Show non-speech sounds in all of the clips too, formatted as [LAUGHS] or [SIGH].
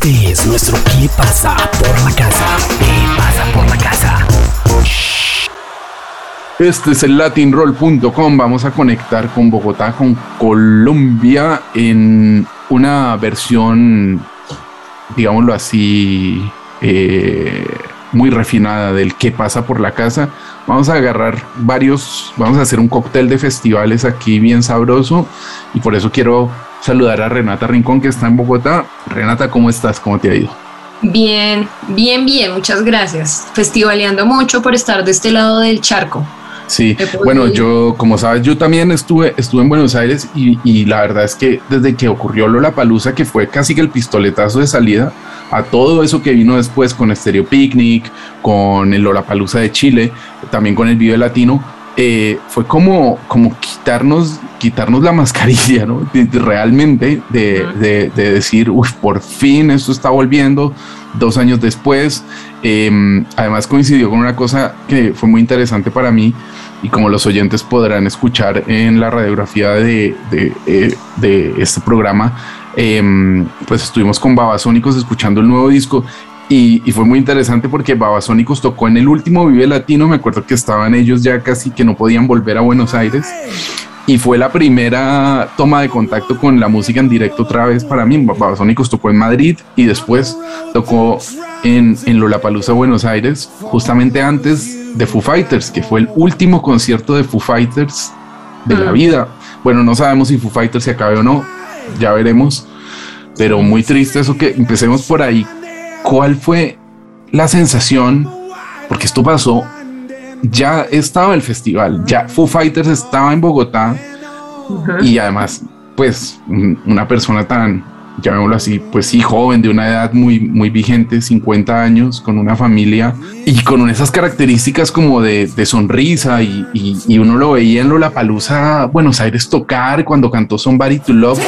Este es nuestro ¿Qué pasa por la casa? ¿Qué pasa por la casa? Este es el latinroll.com. Vamos a conectar con Bogotá, con Colombia en una versión, digámoslo así, eh, muy refinada del qué pasa por la casa. Vamos a agarrar varios, vamos a hacer un cóctel de festivales aquí bien sabroso y por eso quiero saludar a Renata Rincón que está en Bogotá. Renata, ¿cómo estás? ¿Cómo te ha ido? Bien, bien, bien, muchas gracias. Festivaleando mucho por estar de este lado del charco. Sí, bueno, yo, como sabes, yo también estuve, estuve en Buenos Aires y, y la verdad es que desde que ocurrió Lola Palusa, que fue casi que el pistoletazo de salida a todo eso que vino después con Stereo Picnic, con el Lola Palusa de Chile, también con el video latino, eh, fue como, como quitarnos, quitarnos la [LAUGHS] mascarilla, ¿no? realmente de, de, de, decir, uy, por fin esto está volviendo dos años después. Eh, además coincidió con una cosa que fue muy interesante para mí y como los oyentes podrán escuchar en la radiografía de, de, eh, de este programa, eh, pues estuvimos con Babasónicos escuchando el nuevo disco y, y, fue muy interesante porque Babasónicos tocó en el último Vive Latino, me acuerdo que estaban ellos ya casi que no podían volver a Buenos Aires y fue la primera toma de contacto con la música en directo otra vez para mí. Babasónicos tocó en Madrid y después tocó en, en Lollapalooza Buenos Aires, justamente antes de Foo Fighters, que fue el último concierto de Foo Fighters de la vida. Bueno, no sabemos si Foo Fighters se acabe o no, ya veremos, pero muy triste eso que empecemos por ahí. ¿Cuál fue la sensación? Porque esto pasó ya estaba el festival, ya Foo Fighters estaba en Bogotá uh -huh. y además, pues, una persona tan, llamémoslo así, pues sí, joven, de una edad muy, muy vigente, 50 años, con una familia y con esas características como de, de sonrisa y, y, y, uno lo veía en Lollapalooza, Buenos Aires tocar cuando cantó Somebody to Love.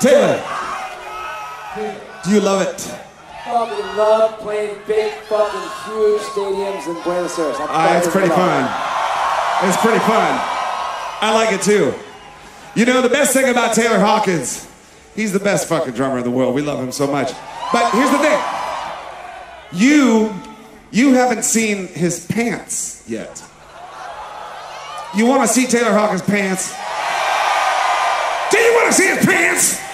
Taylor. Do you love it? Fucking love playing big, fucking huge stadiums in Buenos Aires. Uh, it's pretty fun. It's pretty fun. I like it too. You know, the best thing about Taylor Hawkins, he's the best fucking drummer in the world. We love him so much. But here's the thing. You, you haven't seen his pants yet. You want to see Taylor Hawkins' pants? Do you want to see his pants?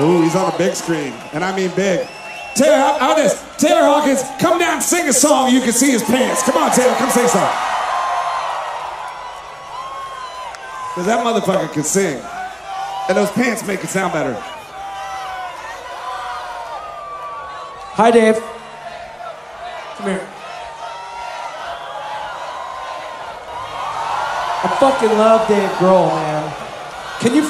Ooh, he's on a big screen, and I mean big. Taylor, how, this? Taylor Hawkins, come down, sing a song. You can see his pants. Come on, Taylor, come sing something. Because that motherfucker can sing, and those pants make it sound better. Hi, Dave. Come here. I fucking love Dave Grohl, man. Can you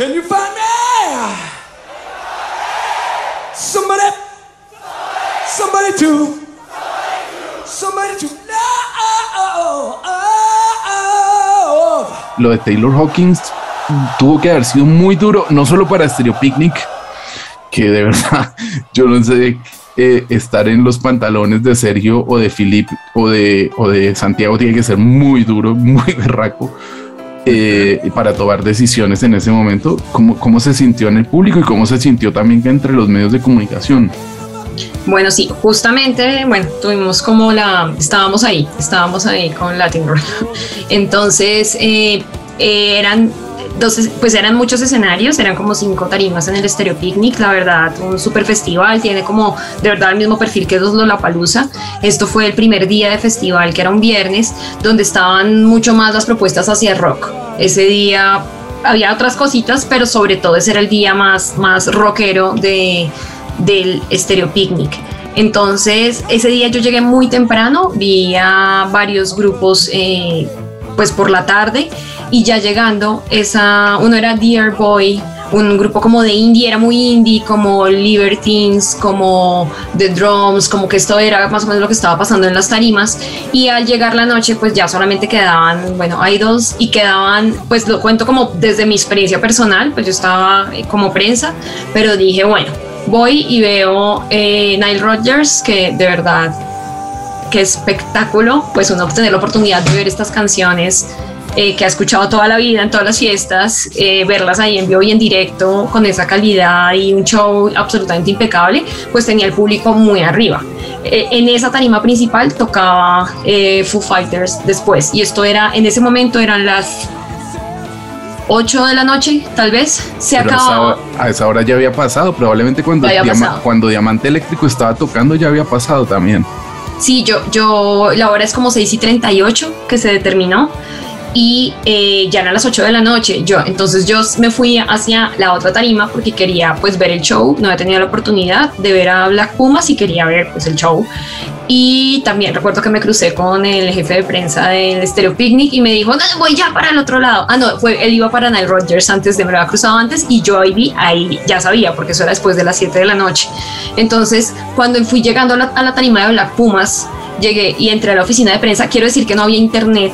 Can you find me? Somebody, somebody to, somebody to. Lo de Taylor Hawkins tuvo que haber sido muy duro, no solo para Stereo Picnic, que de verdad [LAUGHS] yo no sé eh, estar en los pantalones de Sergio o de Philip o de, o de Santiago tiene que ser muy duro, muy berraco eh, para tomar decisiones en ese momento. ¿Cómo, ¿Cómo se sintió en el público y cómo se sintió también entre los medios de comunicación? Bueno, sí, justamente, bueno, tuvimos como la, estábamos ahí, estábamos ahí con Latin Roll. [LAUGHS] Entonces, eh, eran entonces, pues eran muchos escenarios, eran como cinco tarimas en el Stereo Picnic, la verdad, un super festival, tiene como de verdad el mismo perfil que Lollapalooza. Esto fue el primer día de festival, que era un viernes, donde estaban mucho más las propuestas hacia rock. Ese día había otras cositas, pero sobre todo ese era el día más, más rockero de, del Stereo Picnic. Entonces, ese día yo llegué muy temprano, vi a varios grupos eh, pues por la tarde y ya llegando, esa, uno era Dear Boy, un grupo como de indie, era muy indie, como Libertines, como The Drums, como que esto era más o menos lo que estaba pasando en las tarimas. Y al llegar la noche, pues ya solamente quedaban, bueno, dos y quedaban, pues lo cuento como desde mi experiencia personal, pues yo estaba eh, como prensa, pero dije, bueno, voy y veo eh, Nile Rodgers, que de verdad, qué espectáculo, pues uno obtener la oportunidad de ver estas canciones eh, que ha escuchado toda la vida en todas las fiestas, eh, verlas ahí en vivo y en directo con esa calidad y un show absolutamente impecable, pues tenía el público muy arriba. Eh, en esa tarima principal tocaba Foo Fighters después y esto era, en ese momento eran las 8 de la noche, tal vez, se acababa. A esa hora ya había pasado, probablemente cuando, cuando Diamante Eléctrico estaba tocando ya había pasado también. Sí, yo, yo, la hora es como 6 y 38 que se determinó y eh, ya eran las 8 de la noche. Yo, entonces yo me fui hacia la otra tarima porque quería pues ver el show, no había tenido la oportunidad de ver a Black Pumas y quería ver pues el show. Y también recuerdo que me crucé con el jefe de prensa del Stereo Picnic y me dijo, no, voy ya para el otro lado. Ah, no, fue, él iba para Nile Rodgers antes de me lo había cruzado antes y yo ahí vi, ahí ya sabía, porque eso era después de las 7 de la noche. Entonces, cuando fui llegando a la, a la tarima de Black Pumas, llegué y entré a la oficina de prensa, quiero decir que no había internet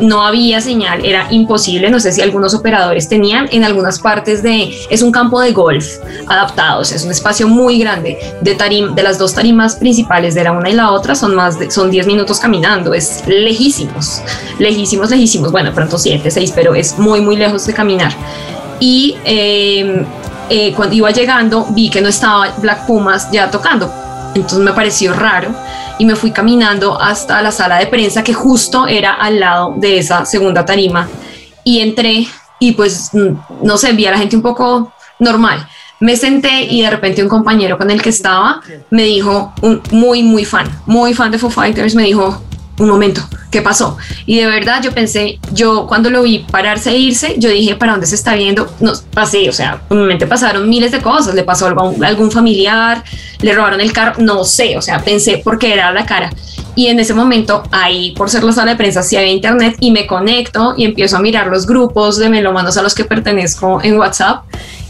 no había señal, era imposible, no sé si algunos operadores tenían, en algunas partes de, es un campo de golf adaptado, es un espacio muy grande, de, tarim, de las dos tarimas principales, de la una y la otra, son más son 10 minutos caminando, es lejísimos, lejísimos, lejísimos, bueno, pronto 7, 6, pero es muy, muy lejos de caminar. Y em, eh, cuando iba llegando vi que no estaba Black Pumas ya tocando, entonces me pareció raro y me fui caminando hasta la sala de prensa que justo era al lado de esa segunda tarima y entré y pues mm, no sé, vi a la gente un poco normal. Me senté y de repente un compañero con el que estaba me dijo, muy, muy fan, muy fan de Foo Fighters, me dijo, un momento, ¿qué pasó? Y de verdad yo pensé, yo cuando lo vi pararse e irse, yo dije, ¿para dónde se está viendo? No, pasé, o sea, por mi pasaron miles de cosas, le pasó a algún familiar, le robaron el carro, no sé, o sea, pensé porque era la cara. Y en ese momento, ahí, por ser la sala de prensa, sí había internet y me conecto y empiezo a mirar los grupos de melomanos a los que pertenezco en WhatsApp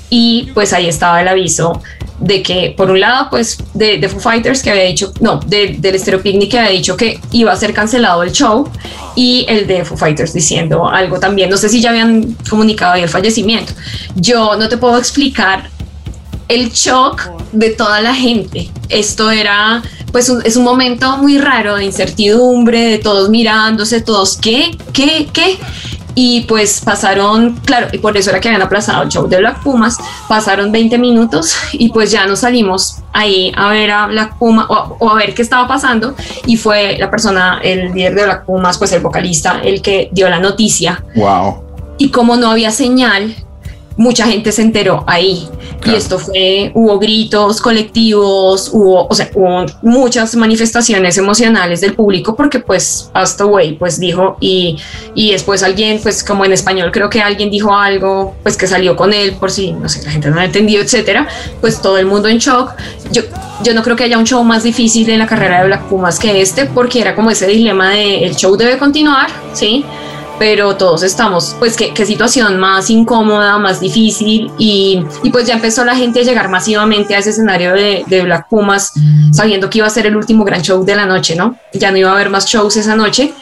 y pues ahí estaba el aviso de que por un lado pues de, de Foo Fighters que había dicho no del Stereo Picnic que había dicho que iba a ser cancelado el show y el de Foo Fighters diciendo algo también. No sé si ya habían comunicado el fallecimiento. Yo no te puedo explicar el shock de toda la gente. Esto era pues es un momento muy raro de incertidumbre de todos mirándose todos qué qué qué y pues pasaron, claro, y por eso era que habían aplazado el show de Black Pumas, pasaron 20 minutos y pues ya nos salimos ahí a ver a Black Pumas o, a ver qué estaba pasando y fue la persona, el líder de Black Pumas, pues el vocalista, el que dio la noticia. Wow. Y como no había señal, mucha gente se enteró ahí. Y esto fue, hubo gritos colectivos, hubo, o sea, hubo muchas manifestaciones emocionales del público porque pues hasta Way pues dijo y, y después alguien, pues como en español creo que alguien dijo algo, pues que salió con él por si, no sé, la gente no ha entendido, etcétera, pues todo el mundo en shock. Yo, yo no creo que haya un show más difícil en la carrera de Black Pumas que este porque era como ese dilema de el show debe continuar, ¿sí? Pero todos estamos, pues qué, qué situación más incómoda, más difícil y, y, pues ya empezó la gente a llegar masivamente a ese escenario de, de, Black Pumas sabiendo que iba a ser el último gran show de la noche, ¿no? Ya no iba a haber más shows esa noche,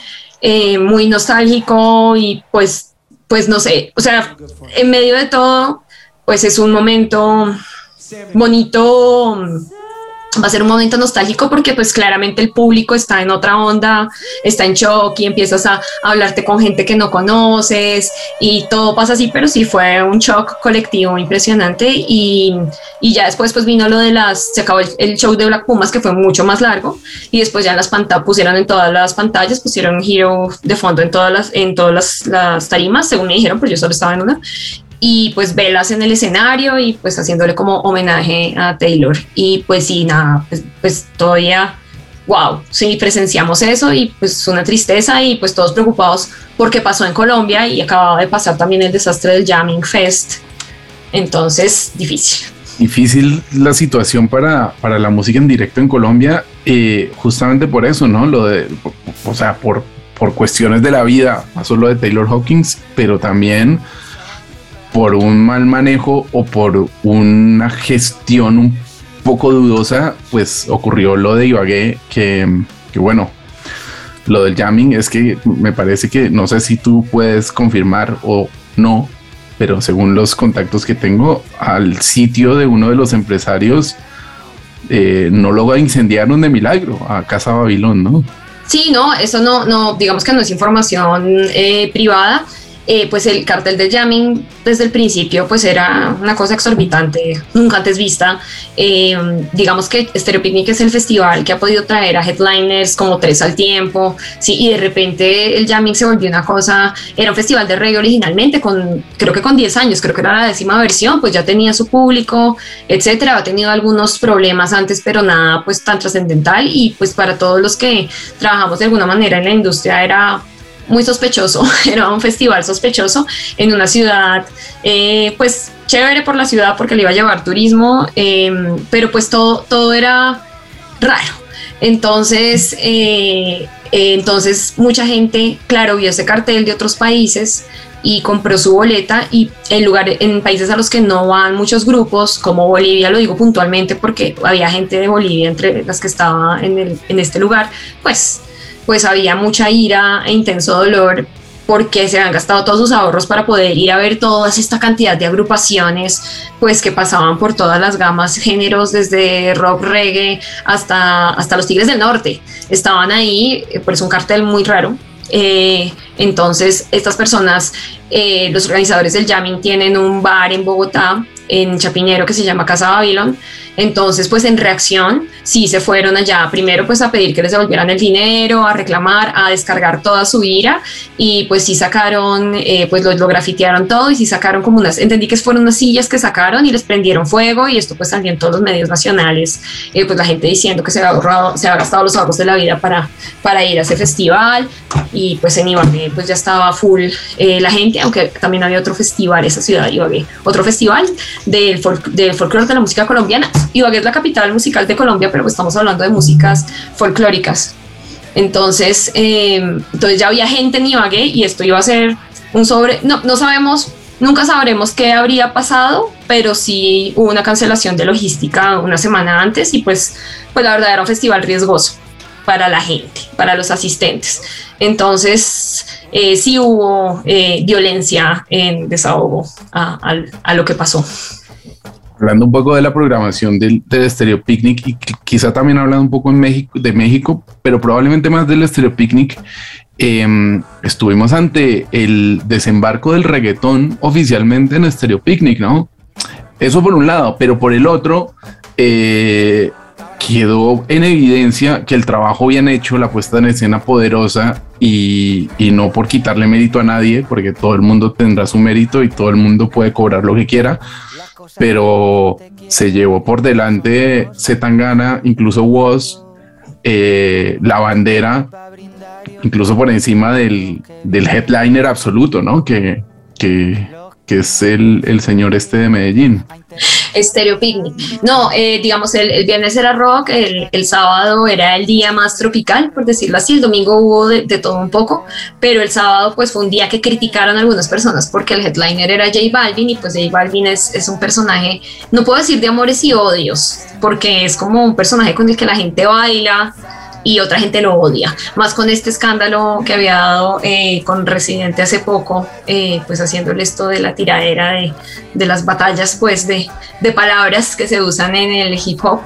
eh, muy nostálgico y pues, pues no sé, o sea, en medio de todo, pues es un momento bonito va a ser un momento nostálgico porque pues claramente el público está en otra onda, está en shock y empiezas a, hablarte con gente que no conoces y todo pasa así, pero sí fue un shock colectivo impresionante y, y ya después pues vino lo de las, se acabó el, show de Black Pumas que fue mucho más largo y después ya las pantallas pusieron en todas las pantallas, pusieron Hero de fondo en todas las, en todas las, las tarimas, según me dijeron, pero yo solo estaba en una y pues velas en el escenario y pues haciéndole como homenaje a Taylor. Y pues sí, nada, pues, pues todavía, wow, sí, presenciamos eso y pues una tristeza y pues todos preocupados porque pasó en Colombia y acababa de pasar también el desastre del Jamming Fest. Entonces, difícil. Difícil la situación para, para la música en directo en Colombia, eh, justamente por eso, ¿no? Lo de, o sea, por, por cuestiones de la vida, pasó lo de Taylor Hawkins, pero también por un mal manejo o por una gestión un poco dudosa, pues ocurrió lo de Ibagué, que, que bueno, lo del jamming es que me parece que no sé si tú puedes confirmar o no, pero según los contactos que tengo, al sitio de uno de los empresarios eh, no lo incendiaron de milagro a Casa Babilón, ¿no? Sí, no, eso no, no, digamos que no es información eh, privada. Eh, pues el cartel de jamming desde el principio pues era una cosa exorbitante, nunca antes vista. Eh, digamos que Stereo Picnic es el festival que ha podido traer a headliners como tres al tiempo, sí, y de repente el jamming se volvió una cosa, era un festival de reggae originalmente, con creo que con 10 años, creo que era la décima versión, pues ya tenía su público, etcétera, ha tenido algunos problemas antes, pero nada pues tan trascendental y pues para todos los que trabajamos de alguna manera en la industria era muy sospechoso, [LAUGHS] era un festival sospechoso en una ciudad, eh, pues chévere por la ciudad porque le iba a llevar turismo, em, pero pues todo, todo era raro. Entonces, eh, eh, entonces mucha gente, claro, vio ese cartel de otros países y compró su boleta y en lugar en países a los que no van muchos grupos como Bolivia lo digo puntualmente porque había gente de Bolivia entre las que estaba en, el, en este lugar pues pues había mucha ira e intenso dolor porque se habían gastado todos sus ahorros para poder ir a ver toda esta cantidad de agrupaciones, pues que pasaban por todas las gamas, géneros, desde rock, reggae, hasta, hasta los Tigres del Norte. Estaban ahí, pues un cartel muy raro. Eh, entonces, estas personas, eh, los organizadores del jamming, tienen un bar en Bogotá, en Chapinero, que se llama Casa Babylon, entonces, pues en reacción, sí se fueron allá primero pues a pedir que les devolvieran el dinero, a reclamar, a descargar toda su ira y pues sí sacaron, eh, pues lo, grafitearon todo y sí sacaron como unas, entendí que fueron unas sillas que sacaron y les prendieron fuego y esto pues salió en todos los medios nacionales, eh, pues la gente diciendo que se había ahorrado, se había gastado los ahorros de la vida para, para ir a ese festival y pues en Ibagué pues ya estaba full eh, la gente, aunque también había otro festival, esa ciudad de Ibagué, otro festival del, del folclore de la música colombiana Ibagué es la capital musical de Colombia, pero pues estamos hablando de músicas folclóricas. Entonces, em, entonces ya había gente en Ibagué y esto iba a ser un sobre, no, no sabemos, nunca sabremos qué habría pasado, pero sí hubo una cancelación de logística una semana antes y pues, pues la verdad era un festival riesgoso para la gente, para los asistentes. Entonces, eh, sí hubo eh, violencia en desahogo a, a lo que pasó hablando un poco de la programación del, del Stereo Picnic y quizá también hablando un poco en México, de México, pero probablemente más del Stereo Picnic, em, estuvimos ante el desembarco del reggaetón oficialmente en Stereo Picnic, ¿no? Eso por un lado, pero por el otro, eh, quedó en evidencia que el trabajo bien hecho, la puesta en escena poderosa y, y, no por quitarle mérito a nadie, porque todo el mundo tendrá su mérito y todo el mundo puede cobrar lo que quiera, pero se llevó por delante Zetangana, incluso Woz, eh, la bandera, incluso por encima del, del headliner absoluto, ¿no? Que, que, que es el, el señor este de Medellín. Stereo Picnic. No, eh, digamos, el, el, viernes era rock, el, el, sábado era el día más tropical, por decirlo así, el domingo hubo de, de, todo un poco, pero el sábado pues fue un día que criticaron algunas personas porque el headliner era J Balvin y pues J Balvin es, es un personaje, no puedo decir de amores y odios, porque es como un personaje con el que la gente baila, y otra gente lo odia. Más con este escándalo que había dado eh, con Residente hace poco, eh, pues haciéndole esto de la tiradera de, de las batallas, pues de, de, palabras que se usan en el hip hop.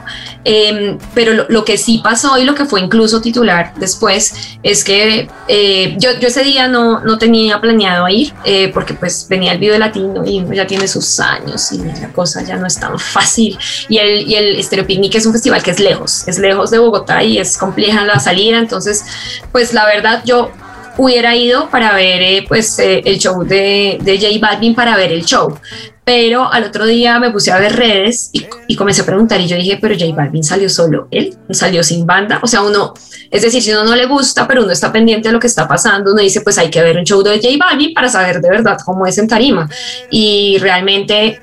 Eh, pero lo, lo, que sí pasó y lo que fue incluso titular después es que eh, yo, yo, ese día no, no tenía planeado ir eh, porque pues venía el video latino y ya tiene sus años y la cosa ya no es tan [LAUGHS] fácil. Y el, y el Stereo Picnic es un festival que es lejos, es lejos de Bogotá y es complejo la salida, entonces pues la verdad yo hubiera ido para ver eh, pues eh, el show de, de J Balvin para ver el show, pero al otro día me puse a ver redes y, y, comencé a preguntar y yo dije, pero J Balvin salió solo, él salió sin banda, o sea, uno, es decir, si uno no le gusta, pero uno está pendiente de lo que está pasando, uno dice, pues hay que ver un show de J Balvin para saber de verdad cómo es en tarima y realmente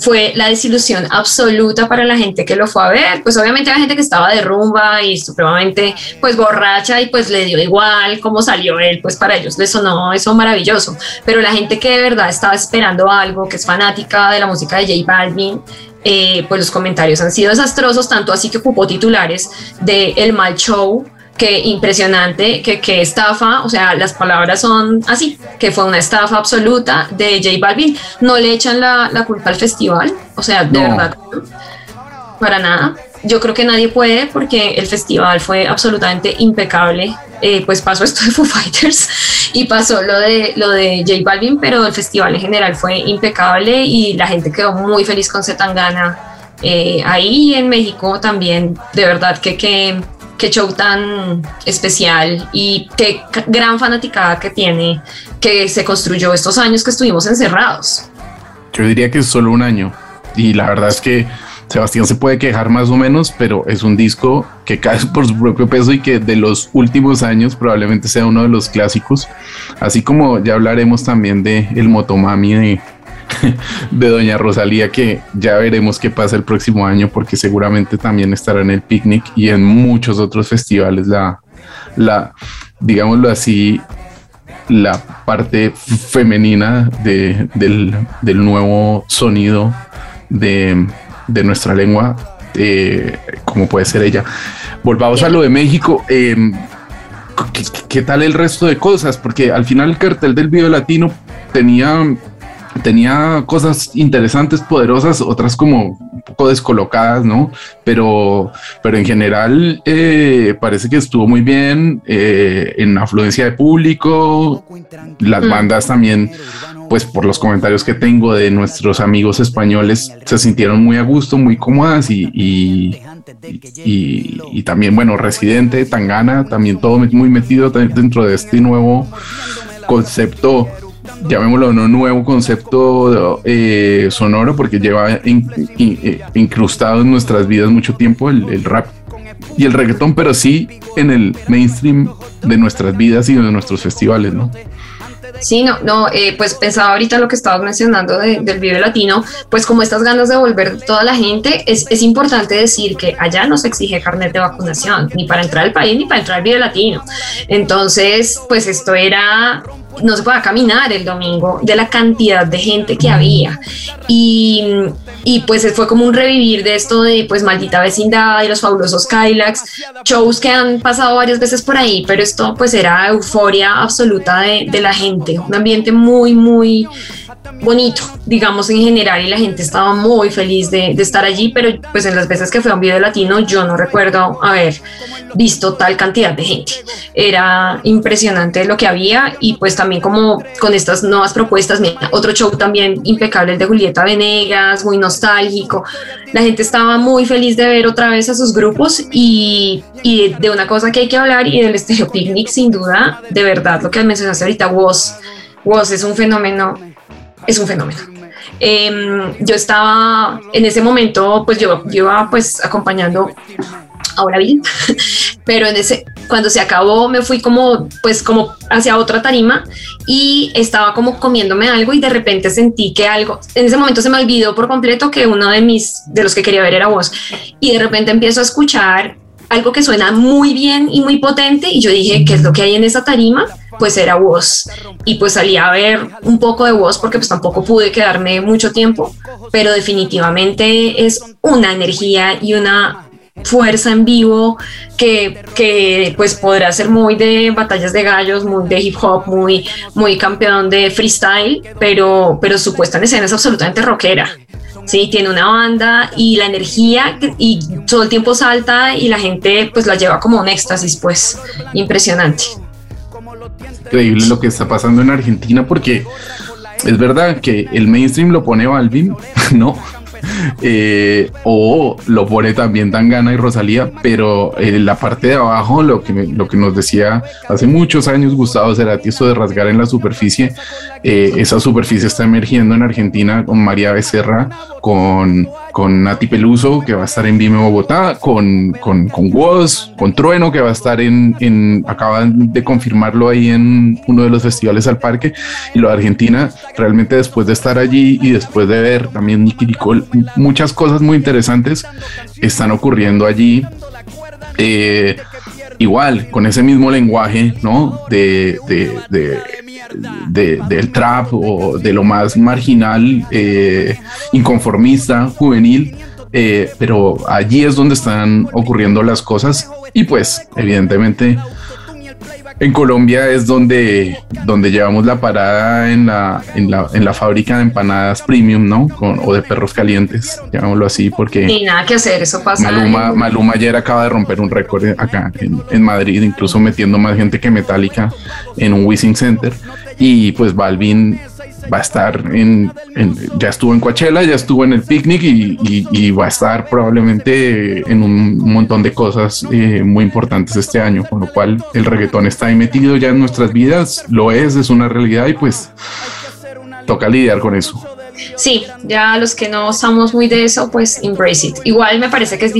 fue la desilusión absoluta para la gente que lo fue a ver. Pues obviamente había gente que estaba de rumba y supremamente pues borracha y pues le dio igual cómo salió él, pues para ellos les sonó eso maravilloso. Pero la gente que de verdad estaba esperando algo, que es fanática de la música de J Balvin, eh, pues los comentarios han sido desastrosos, tanto así que ocupó titulares de El Mal Show, que impresionante, que, que, estafa, o sea, las palabras son así, que fue una estafa absoluta de J Balvin. No le echan la, la culpa al festival, o sea, de verdad, para nada. Yo creo que nadie puede porque el festival fue absolutamente impecable. Eh, pues pasó esto de Foo Fighters [LAUGHS] y pasó lo de, lo de J Balvin, pero el festival en general fue impecable y la gente quedó muy feliz con Zetangana. Eh, ahí en México también, de verdad que, que qué show tan especial y qué gran fanaticada que tiene que se construyó estos años que estuvimos encerrados. Yo diría que es solo un año y la verdad es que Sebastián se puede quejar más o menos, pero es un disco que cae [LAUGHS] por su propio peso y que de los últimos años probablemente sea uno de los clásicos, así como ya hablaremos también de el Motomami [LAUGHS] de Doña Rosalía que ya veremos qué pasa el próximo año porque seguramente también estará en el picnic y en muchos otros festivales la, la digámoslo así, la parte femenina de, del, del, nuevo sonido de, de nuestra lengua, eh, como puede ser ella. Volvamos a lo de México. Eh, ¿qué, ¿Qué tal el resto de cosas? Porque al final el cartel del video latino tenía tenía cosas interesantes, poderosas, otras como un poco descolocadas, ¿no? Pero, pero en general eh, parece que estuvo muy bien eh, en afluencia de público. Las mm. bandas también, pues por los comentarios que tengo de nuestros amigos españoles, se sintieron muy a gusto, muy cómodas y, y, y, también, bueno, Residente, Tangana, también todo muy metido dentro de este nuevo concepto llamémoslo un nuevo concepto eh, sonoro porque lleva eh, incrustado en nuestras vidas mucho tiempo el, rap y el reggaetón, pero sí en el mainstream de nuestras vidas y de nuestros festivales, ¿no? Sí, no, no, eh, pues pensaba ahorita lo que estabas mencionando del Vive Latino, pues como estas ganas de volver toda la gente, es, es, importante decir que allá no se exige carnet de vacunación, ni para entrar al país, ni para entrar al Vive Latino. Entonces, pues esto era no se podía caminar el domingo de la cantidad de gente que había. Y, y, pues fue como un revivir de esto de pues maldita vecindad y los fabulosos Kylax, shows que han pasado varias veces por ahí, pero esto pues era euforia absoluta de, de la gente, un ambiente muy, muy bonito, digamos en general, y la gente estaba muy feliz de, estar allí, pero pues en las veces que fue un video latino yo no recuerdo haber visto tal cantidad de gente. Era impresionante lo que había y pues también como con estas nuevas propuestas, otro show también impecable, el de Julieta Venegas, muy nostálgico. La gente estaba muy feliz de ver otra vez a sus grupos y, de una cosa que hay que hablar y del Stereo Picnic sin duda, de verdad, lo que mencionaste ahorita, Woz. Woz es un fenómeno es un fenómeno. Em, yo estaba en ese momento, pues yo, iba pues acompañando ahora bien, [LAUGHS] pero en ese, cuando se acabó me fui como, pues como hacia otra tarima y estaba como comiéndome algo y de repente sentí que algo, en ese momento se me olvidó por completo que uno de mis, de los que quería ver era vos y de repente empiezo a escuchar algo que suena muy bien y muy potente y yo dije, ¿qué es lo que hay en esa tarima? Pues era voz y pues salí a ver un poco de voz porque pues tampoco pude quedarme mucho tiempo, pero definitivamente es una energía y una fuerza en vivo que, que, pues podrá ser muy de batallas de gallos, muy de hip hop, muy, muy campeón de freestyle, pero, pero su puesta en escena es absolutamente rockera. Sí, tiene una banda y la energía y todo el tiempo salta y la gente pues la lleva como un éxtasis, pues impresionante. Increíble lo que está pasando en Argentina porque es verdad que el mainstream lo pone Balvin, [LAUGHS] ¿no? Eh, o lo pone también Tangana y Rosalía, pero en la parte de abajo, lo que, lo que nos decía hace muchos años Gustavo Cerati, esto de rasgar en la superficie, eh, esa superficie está emergiendo en Argentina con María Becerra, con, con Nati Peluso, que va a estar en Vime Bogotá, con, con, con Woz, con Trueno, que va a estar en, en, acaban de confirmarlo ahí en uno de los festivales al parque, y lo de Argentina, realmente después de estar allí y después de ver también Nicky Nicole, muchas cosas muy interesantes están ocurriendo allí. Eh, igual, con ese mismo lenguaje, ¿no? De, de, de, del trap o de lo más marginal, eh, inconformista, juvenil, eh, pero allí es donde están ocurriendo las cosas y pues evidentemente en Colombia es donde, donde llevamos la parada en la, en la, en la fábrica de empanadas premium, ¿no? Con, o de perros calientes, llamémoslo así, porque... Ni nada que hacer, eso pasa. Maluma, Maluma ayer acaba de romper un récord acá en, en, Madrid, incluso metiendo más gente que Metallica en un Wishing Center. Y pues Balvin va a estar en, ya estuvo en Coachella, ya estuvo en el picnic y, va a estar probablemente en un montón de cosas eh, muy importantes este año, con lo cual el reggaetón está ahí metido ya en nuestras vidas, lo es, es una realidad y pues toca lidiar con eso. Sí, ya los que no estamos muy de eso, pues embrace it. Igual me parece que es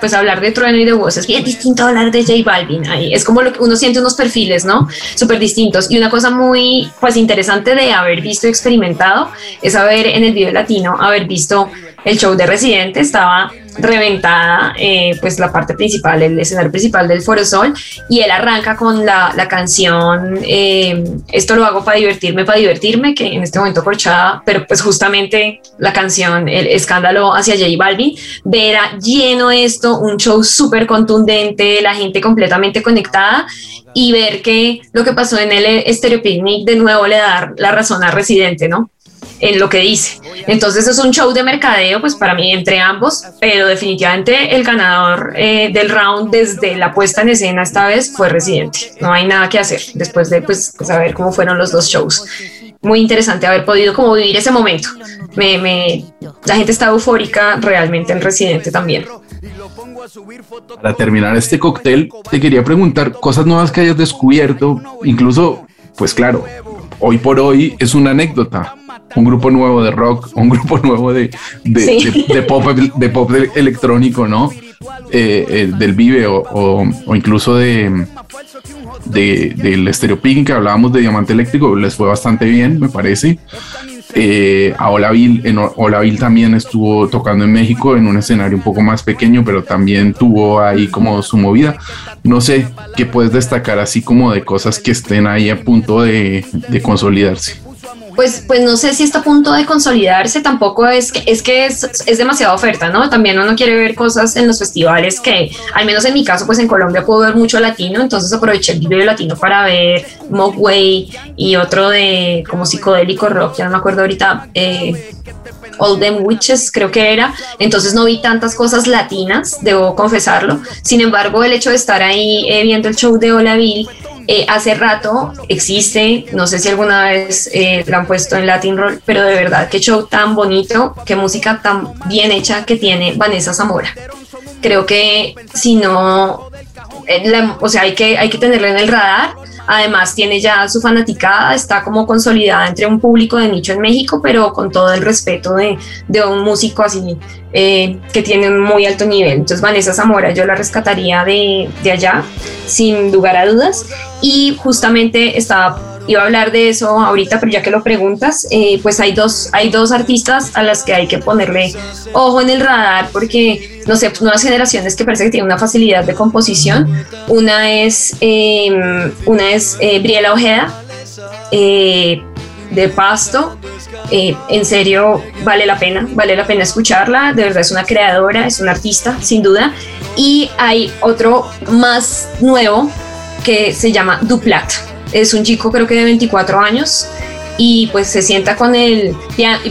pues hablar de Trueno y de Woz es bien distinto a hablar de J Balvin. Ahí es como lo que uno siente unos perfiles, ¿no? Súper distintos. Y una cosa muy, pues interesante de haber visto y experimentado es haber en el video latino, haber visto el show de Residente, estaba reventada eh, pues la parte principal, el escenario principal del Foro Sol y él arranca con la, canción eh, Esto lo hago para divertirme, para divertirme, que en este momento corchada, pero pues justamente la canción, el escándalo hacia J Balvin, verá lleno esto, un show súper contundente, la gente completamente conectada y ver que lo que pasó en el Stereo Picnic de nuevo le da la razón a Residente, ¿no? En lo que dice. Entonces es un show de mercadeo, pues para mí entre ambos, pero definitivamente el ganador eh, del round desde la puesta en escena esta vez fue Residente. No hay nada que hacer después de pues saber cómo fueron los dos shows. Muy interesante haber podido como vivir ese momento. Me, me, la gente está eufórica realmente en Residente también. Para terminar este cóctel, te quería preguntar cosas nuevas que hayas descubierto, incluso, pues claro, hoy por hoy es una anécdota, un grupo nuevo de rock, un grupo [LAUGHS] nuevo de, de, pop, de pop electrónico, ¿no? Eh, eh, del Vive o, incluso de, de del Stereo que hablábamos de Diamante Eléctrico, les fue bastante bien, me parece. Eh, a Olavil, en Olavil también estuvo tocando en México en un escenario un poco más pequeño, pero también tuvo ahí como su movida. No sé qué puedes destacar así como de cosas que estén ahí a punto de, de consolidarse pues, pues no sé si está a punto de consolidarse, tampoco es que es, que es, demasiada oferta, ¿no? También uno quiere ver cosas en los festivales que, al menos en mi caso, pues en Colombia puedo ver mucho latino, entonces aproveché el video latino para ver Mogway y otro de como psicodélico rock, ya no me acuerdo ahorita, eh, All Them Witches creo que era, entonces no vi tantas cosas latinas, debo confesarlo, sin embargo el hecho de estar ahí eh, viendo el show de Olaville eh, hace rato existe, no sé si alguna vez eh, lo han puesto en Latin Roll, pero de verdad qué show tan bonito, qué música tan bien hecha que tiene Vanessa Zamora. Creo que si no, eh, o sea, hay que, hay que tenerla en el radar. Además, tiene ya su fanaticada, está como consolidada entre un público de nicho en México, pero con todo el respeto de, de un músico así eh, que tiene un muy alto nivel. Entonces, Vanessa Zamora, yo la rescataría de, de allá, sin lugar a dudas. Y justamente estaba iba a hablar de eso ahorita, pero ya que lo preguntas, eh, pues hay dos, hay dos artistas a las que hay que ponerle ojo en el radar porque, no sé, nuevas generaciones que parece que tienen una facilidad de composición. Una es, em, una es eh, Briela Ojeda, eh, de Pasto. en serio, vale la pena, vale la pena escucharla. De verdad es una creadora, es una artista, sin duda. Y hay otro más nuevo que se llama Duplat es un chico creo que de 24 años y pues se sienta con él,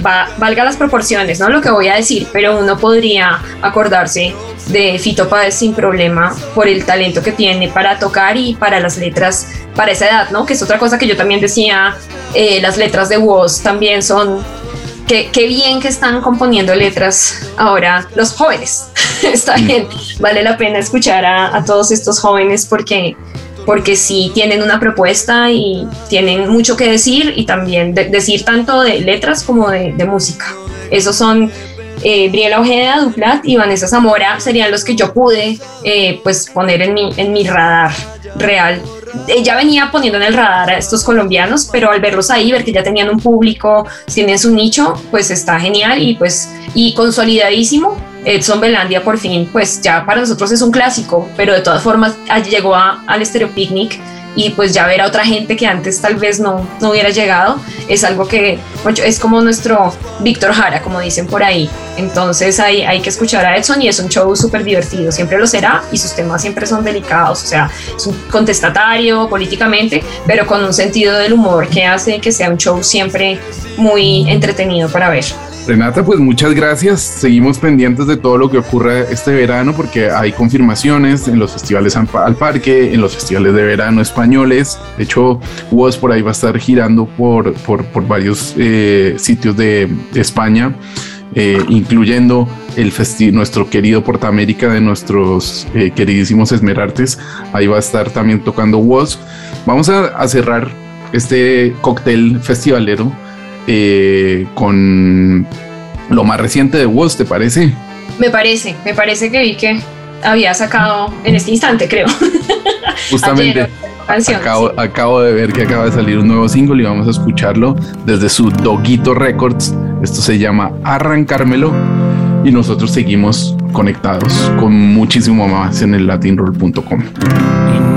va, valga las proporciones, ¿no? Lo que voy a decir, pero uno podría acordarse de Fito Páez sin problema por el talento que tiene para tocar y para las letras para esa edad, ¿no? Que es otra cosa que yo también decía, eh, las letras de Woz también son qué, qué bien que están componiendo letras ahora los jóvenes. [LAUGHS] Está bien, vale la pena escuchar a, a todos estos jóvenes porque porque sí tienen una propuesta y tienen mucho que decir y también de- decir tanto de letras como de, de música. Esos son eh, Briela Ojeda, Duplat y Vanessa Zamora serían los que yo pude eh, pues poner en mi, en mi radar real. Ella venía poniendo en el radar a estos colombianos, pero al verlos ahí, ver que ya tenían un público, tienen su nicho, pues está genial y pues y consolidadísimo. Edson Belandia por fin, pues ya para nosotros es un clásico, pero de todas formas llegó a- al Stereo Picnic y pues ya ver a otra gente que antes tal vez no, no hubiera llegado es algo que pues, es como nuestro Víctor Jara, como dicen por ahí. Entonces hay, hay que escuchar a Edson y es un show súper divertido, siempre lo será y sus temas siempre son delicados, o sea, es un contestatario políticamente, pero con un sentido del humor que hace que sea un show siempre muy entretenido para ver. Renata, pues muchas gracias. Seguimos pendientes de todo lo que ocurra este verano porque hay confirmaciones en los festivales al parque, en los festivales de verano españoles. De hecho, Woz por ahí va a estar girando por, por, por varios eh, sitios de, España, eh, incluyendo el nuestro querido Portamérica de nuestros eh, queridísimos Esmerartes. Ahí va a estar también tocando Woz. Vamos a, a cerrar este cóctel festivalero eh, con lo más reciente de Woz, ¿te parece? Me parece, me parece que vi que había sacado en este instante, creo. [LAUGHS] Justamente Ayer, canción, acabo, sí. acabo de ver que acaba de salir un nuevo single y vamos a escucharlo desde su Doguito Records. Esto se llama Arrancármelo y nosotros seguimos conectados con muchísimo más en el latinroll.com.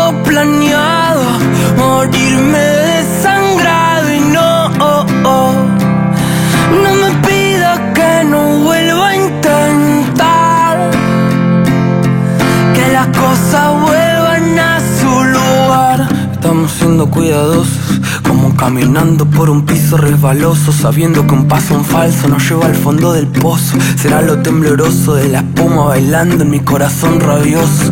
planeado morirme desangrado. Y no, oh, oh, no me pidas que no vuelva a intentar. Que las cosas vuelvan a su lugar. Estamos siendo cuidadosos, como caminando por un piso resbaloso, sabiendo que un paso en falso nos lleva al fondo del pozo. Será lo tembloroso de la espuma bailando en mi corazón rabioso.